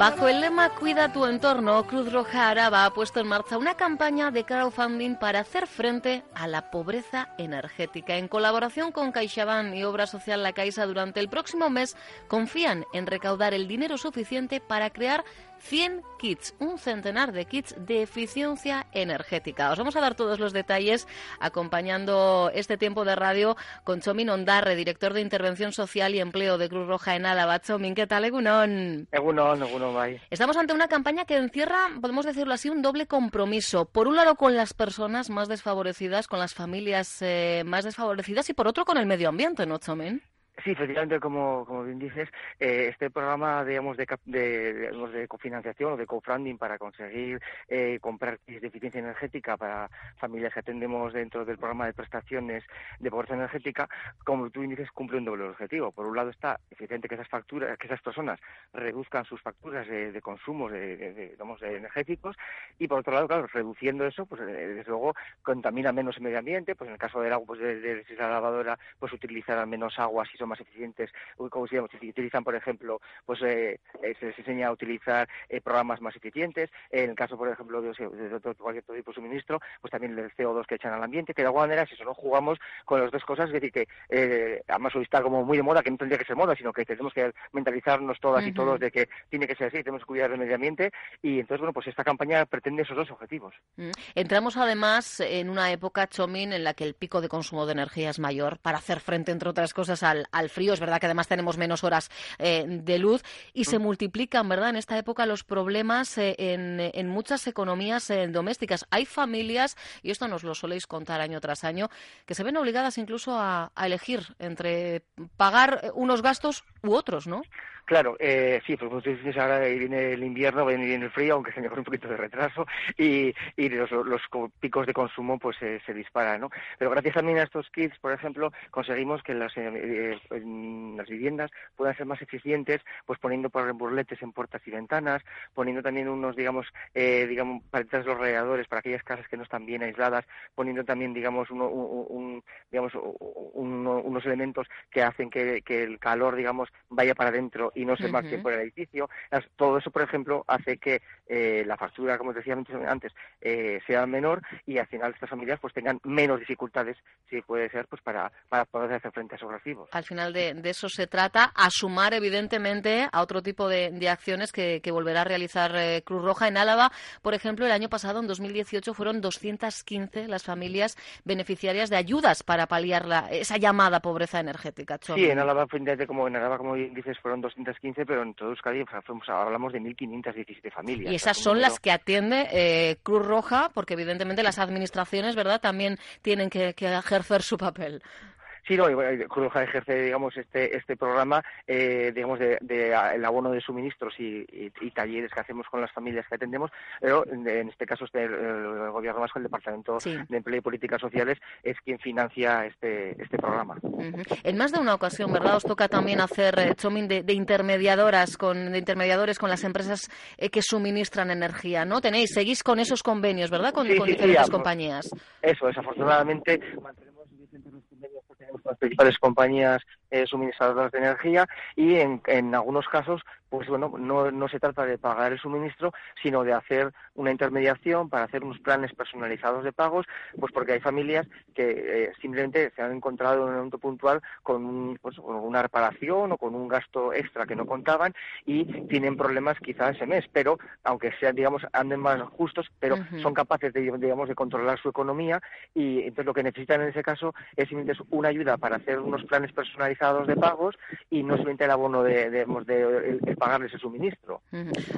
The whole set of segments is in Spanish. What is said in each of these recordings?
Bajo el lema Cuida tu entorno, Cruz Roja Araba ha puesto en marcha una campaña de crowdfunding para hacer frente a la pobreza energética. En colaboración con CaixaBank y Obra Social La Caixa, durante el próximo mes confían en recaudar el dinero suficiente para crear 100 kits, un centenar de kits de eficiencia energética. Os vamos a dar todos los detalles acompañando este tiempo de radio con Chomin Ondarre, director de Intervención Social y Empleo de Cruz Roja en Álava. Chomin, ¿qué tal, Egunon? Egunon, Egunon, bye. Estamos ante una campaña que encierra, podemos decirlo así, un doble compromiso. Por un lado con las personas más desfavorecidas, con las familias eh, más desfavorecidas y por otro con el medio ambiente, ¿no, Chomin? Sí, efectivamente, como, como bien dices, eh, este programa, digamos, de, de, de cofinanciación o de co-funding para conseguir eh, comprar kits de eficiencia energética para familias que atendemos dentro del programa de prestaciones de pobreza energética, como tú dices, cumple un doble objetivo. Por un lado está, efectivamente, que esas facturas, que esas personas reduzcan sus facturas de, de consumo de, digamos, energéticos y por otro lado, claro, reduciendo eso, pues desde luego contamina menos el medio ambiente, pues en el caso del agua, pues de, de, la lavadora, pues utilizará menos agua si son más eficientes, como si, utilizan, por ejemplo, pues eh, se les enseña a utilizar eh, programas más eficientes. En el caso, por ejemplo, de, de, otro, cualquier tipo de suministro, pues también el CO2 que echan al ambiente, que de alguna manera, si eso no jugamos con las dos cosas, es decir, que eh, además hoy está como muy de moda, que no tendría que ser moda, sino que tenemos que mentalizarnos todas uh -huh. y todos de que tiene que ser así, tenemos que cuidar del medio ambiente y entonces, bueno, pues esta campaña pretende esos dos objetivos. -huh. Entramos además en una época, Chomin, en la que el pico de consumo de energía es mayor para hacer frente, entre otras cosas, al, al frío. Es verdad que además tenemos menos horas eh, de luz y se multiplican, ¿verdad?, en esta época los problemas eh, en, en, muchas economías eh, domésticas. Hay familias, y esto nos lo soléis contar año tras año, que se ven obligadas incluso a, a elegir entre pagar unos gastos u otros, ¿no? Claro, eh, sí, pues dices ahora viene el invierno, viene el frío, aunque se me un poquito de retraso, y, los, los, picos de consumo pues eh, se disparan, ¿no? Pero gracias también a estos kits, por ejemplo, conseguimos que las, eh, las viviendas puedan ser más eficientes, pues poniendo burletes en puertas y ventanas, poniendo también unos, digamos, eh, digamos, para los radiadores para aquellas casas que no están bien aisladas, poniendo también, digamos, uno, un, un, digamos, uno, unos elementos que hacen que, que el calor, digamos, vaya para adentro y no se marche uh -huh. por el edificio. Todo eso, por ejemplo, hace que eh, la factura, como decía antes, eh, sea menor y al final estas familias pues tengan menos dificultades, si puede ser, pues para, para poder hacer frente a esos recibos. Al final de, de eso se trata, a sumar evidentemente a otro tipo de, de acciones que, que, volverá a realizar eh, Cruz Roja en Álava. Por ejemplo, el año pasado, en 2018, fueron 215 las familias beneficiarias de ayudas para paliar la, esa llamada pobreza energética. Sí, en Álava, como en Álava, como dices, fueron 200 15, pero en todo Euskadi fuimos, hablamos de 1.517 familias. Y esas son número... las que atiende eh, Cruz Roja, porque evidentemente las administraciones, ¿verdad?, también tienen que, que ejercer su papel. Sí, no, Cruz Roja ejerce, digamos, este, este programa, eh, digamos, de, de, el abono de suministros y, y, y, talleres que hacemos con las familias que atendemos, pero en, este caso este, el, Gobierno Vasco, el Departamento sí. de Empleo y Políticas Sociales, es quien financia este, este programa. Uh -huh. En más de una ocasión, ¿verdad?, os toca también hacer, eh, Chomín, de, de, intermediadoras, con, de intermediadores con las empresas eh, que suministran energía, ¿no? Tenéis, seguís con esos convenios, ¿verdad?, con, sí, con sí, diferentes sí, compañías. Eso, desafortunadamente mantenemos los convenios porque tenemos las principales compañías eh, suministradoras de energía y en, en algunos casos pues bueno, no, no se trata de pagar el suministro, sino de hacer una intermediación para hacer unos planes personalizados de pagos, pues porque hay familias que eh, simplemente se han encontrado en un momento puntual con, pues, con, una reparación o con un gasto extra que no contaban y tienen problemas quizás ese mes, pero aunque sean, digamos, anden más justos, pero son capaces de, digamos, de controlar su economía y entonces lo que necesitan en ese caso es simplemente una ayuda para hacer unos planes personalizados de pagos y no simplemente el abono de, de, de pagarle ese suministro.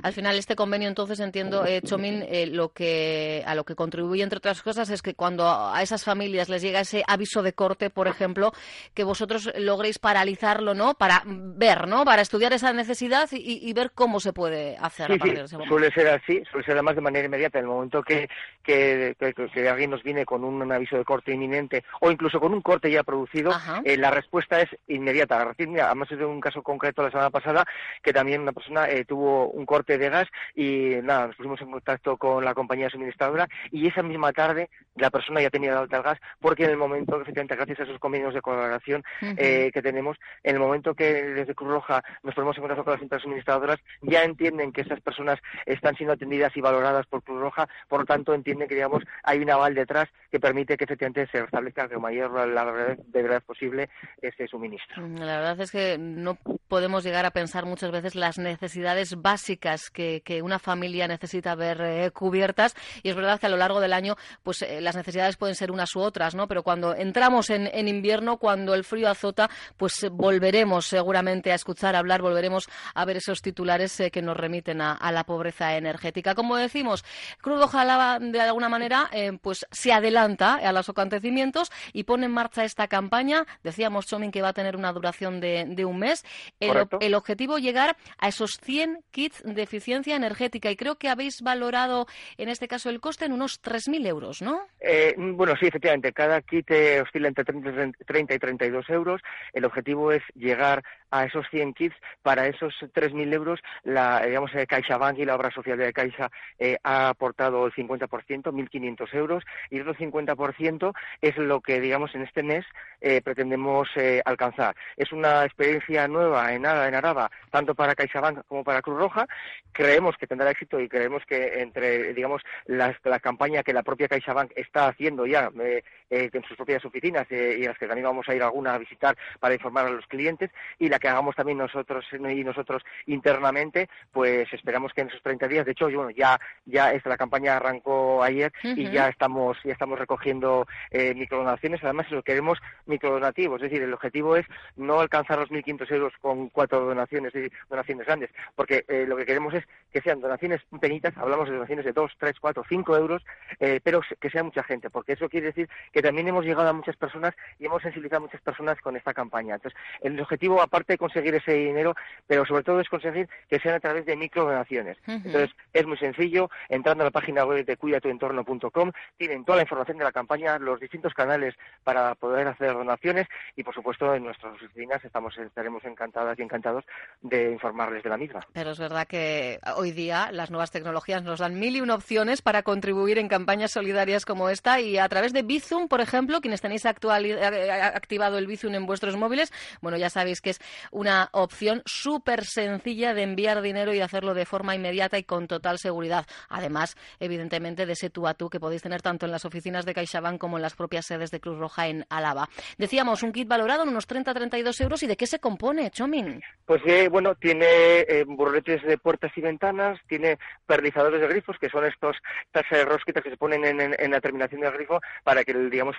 Al final, este convenio, entonces, entiendo, eh, Chomín, eh, lo que, a lo que contribuye, entre otras cosas, es que cuando a esas familias les llega ese aviso de corte, por ejemplo, que vosotros logréis paralizarlo, ¿no? Para ver, ¿no? Para estudiar esa necesidad y, ver cómo se puede hacer sí, sí. Suele ser así, suele ser además de manera inmediata. En el momento que, que, que, alguien nos viene con un, aviso de corte inminente o incluso con un corte ya producido, eh, la respuesta es inmediata. Además, es de un caso concreto la semana pasada que también una persona eh, tuvo un corte de gas y nada, nos pusimos en contacto con la compañía suministradora y esa misma tarde la persona ya tenía de alta el gas porque en el momento, efectivamente, gracias a esos convenios de colaboración eh, que tenemos, en el momento que desde Cruz Roja nos ponemos en contacto con las empresas suministradoras, ya entienden que esas personas están siendo atendidas y valoradas por Cruz Roja, por lo tanto entienden que, digamos, hay un aval detrás que permite que efectivamente se restablezca la mayor la brevedad posible ese suministro. Mm, la verdad es que no podemos llegar a pensar muchas veces las necesidades básicas que, una familia necesita ver eh, cubiertas y es verdad que a lo largo del año pues eh, las necesidades pueden ser unas u otras, ¿no? Pero cuando entramos en, invierno, cuando el frío azota, pues volveremos seguramente a escuchar hablar, volveremos a ver esos titulares eh, que nos remiten a, la pobreza energética. Como decimos, Crudo Jalaba de alguna manera pues se adelanta a los acontecimientos y pone en marcha esta campaña. Decíamos, Chomin, que va a tener una duración de, un mes. El, el objetivo llegar a esos 100 kits de eficiencia energética y creo que habéis valorado en este caso el coste en unos 3.000 euros, ¿no? Eh, bueno, sí, efectivamente. Cada kit eh, oscila entre 30 y 32 euros. El objetivo es llegar a esos 100 kits. Para esos 3.000 euros, la, digamos, CaixaBank y la obra social de Caixa eh, ha aportado el 50%, 1.500 euros, y el otro 50% es lo que, digamos, en este mes eh, pretendemos eh, alcanzar. Es una experiencia nueva en, en Araba, tanto para CaixaBank como para Cruz Roja. Creemos que tendrá éxito y creemos que entre, digamos, la campaña que la propia CaixaBank está haciendo ya eh, en sus propias oficinas y las que también vamos a ir alguna a visitar para informar a los clientes y la que hagamos también nosotros y nosotros internamente, pues esperamos que en esos 30 días, de hecho, bueno, ya ya esta, la campaña arrancó ayer y ya estamos ya estamos recogiendo eh, microdonaciones, además lo queremos microdonativos, es decir, el objetivo es no alcanzar los 1.500 euros con cuatro donaciones, donaciones grandes, porque eh, lo que queremos es que sean donaciones penitas, hablamos de donaciones de 2, 3, 4, 5 euros, eh, pero que sea mucha gente, porque eso quiere decir que también hemos llegado a muchas personas y hemos sensibilizado a muchas personas con esta campaña. Entonces, el objetivo, aparte de conseguir ese dinero, pero sobre todo es conseguir que sean a través de microdonaciones. Entonces, es muy sencillo, entrando a la página web de cuidatuentorno.com, tienen toda la información de la campaña, los distintos canales para poder hacer donaciones y, por supuesto, en nuestras oficinas estamos, estaremos encantadas y encantados de informarles de la misma. Pero es verdad que hoy día las nuevas tecnologías nos dan mil y una opciones para contribuir en campañas solidarias como esta y a través de Bizum, por ejemplo, quienes tenéis eh, activado el Bizum en vuestros móviles, bueno, ya sabéis que es una opción súper sencilla de enviar dinero y hacerlo de forma inmediata y con total seguridad. Además, evidentemente, de ese tú a tú que podéis tener tanto en las oficinas de CaixaBank como en las propias sedes de Cruz Roja en Álava. Decíamos, un kit valorado en unos 30-32 euros. ¿Y de qué se compone, Chomin? Pues eh, bueno, tiene eh, burretes de puertas y ventanas, tiene perlizadores de grifos, que son estos, eh, rosquitas que se ponen en, la terminación del grifo para que, digamos,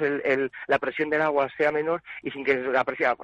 la presión del agua sea menor y sin que la presión,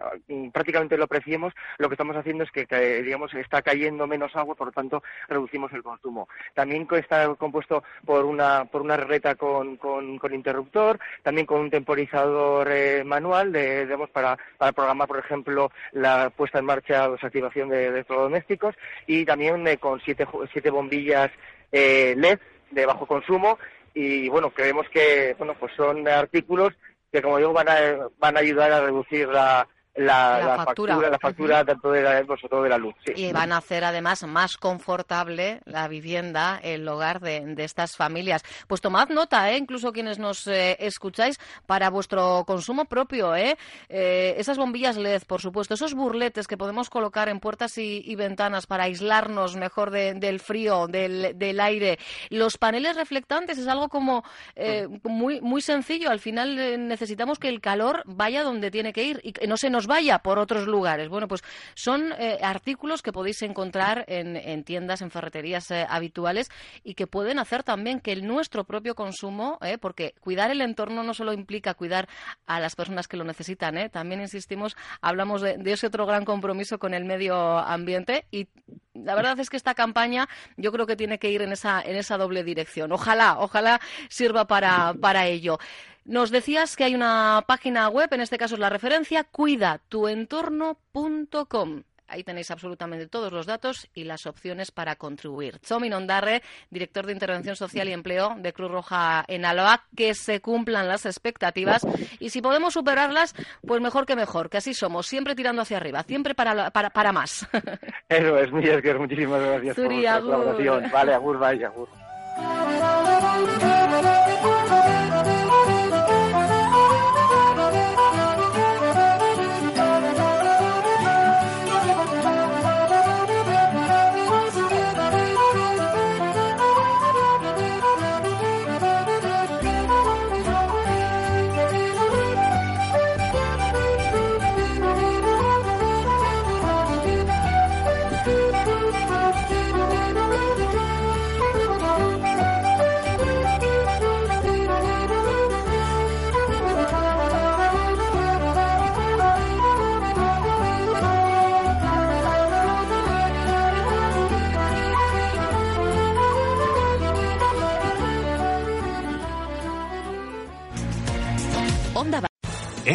prácticamente lo apreciemos, lo que estamos haciendo es que, digamos, está cayendo menos agua, por lo tanto, reducimos el consumo. También está compuesto por una, por una reta con, con, interruptor, también con un temporizador eh, manual de, para, para programar, por ejemplo, la puesta en marcha o desactivación de, electrodomésticos y también eh, con siete, siete bombillas eh, LED de bajo consumo. Y bueno, creemos que bueno, pues son artículos que como digo van a, van a ayudar a reducir la, la, factura. la factura tanto de la, de la luz. Y van a hacer además más confortable la vivienda, el hogar de, estas familias. Pues tomad nota, ¿eh? incluso quienes nos eh, escucháis, para vuestro consumo propio. ¿eh? ¿eh? esas bombillas LED, por supuesto, esos burletes que podemos colocar en puertas y, ventanas para aislarnos mejor del frío, del, del, aire. Los paneles reflectantes es algo como eh, muy, muy sencillo. Al final necesitamos que el calor vaya donde tiene que ir y que no se nos vaya por otros lugares. Bueno, pues son eh, artículos que podéis encontrar en, tiendas, en ferreterías eh, habituales y que pueden hacer también que el nuestro propio consumo, eh, porque cuidar el entorno no solo implica cuidar a las personas que lo necesitan, también insistimos, hablamos de, ese otro gran compromiso con el medio ambiente y la verdad es que esta campaña yo creo que tiene que ir en esa, en esa doble dirección. Ojalá, ojalá sirva para, para ello. Nos decías que hay una página web, en este caso es la referencia cuidatuentorno.com. Ahí tenéis absolutamente todos los datos y las opciones para contribuir. Chomin Ondarre, director de Intervención Social y Empleo de Cruz Roja en Aloa, que se cumplan las expectativas y si podemos superarlas, pues mejor que mejor, que así somos, siempre tirando hacia arriba, siempre para, para, para más. Eso es, muchísimas gracias por la colaboración. Vale, agur, vaya, agur.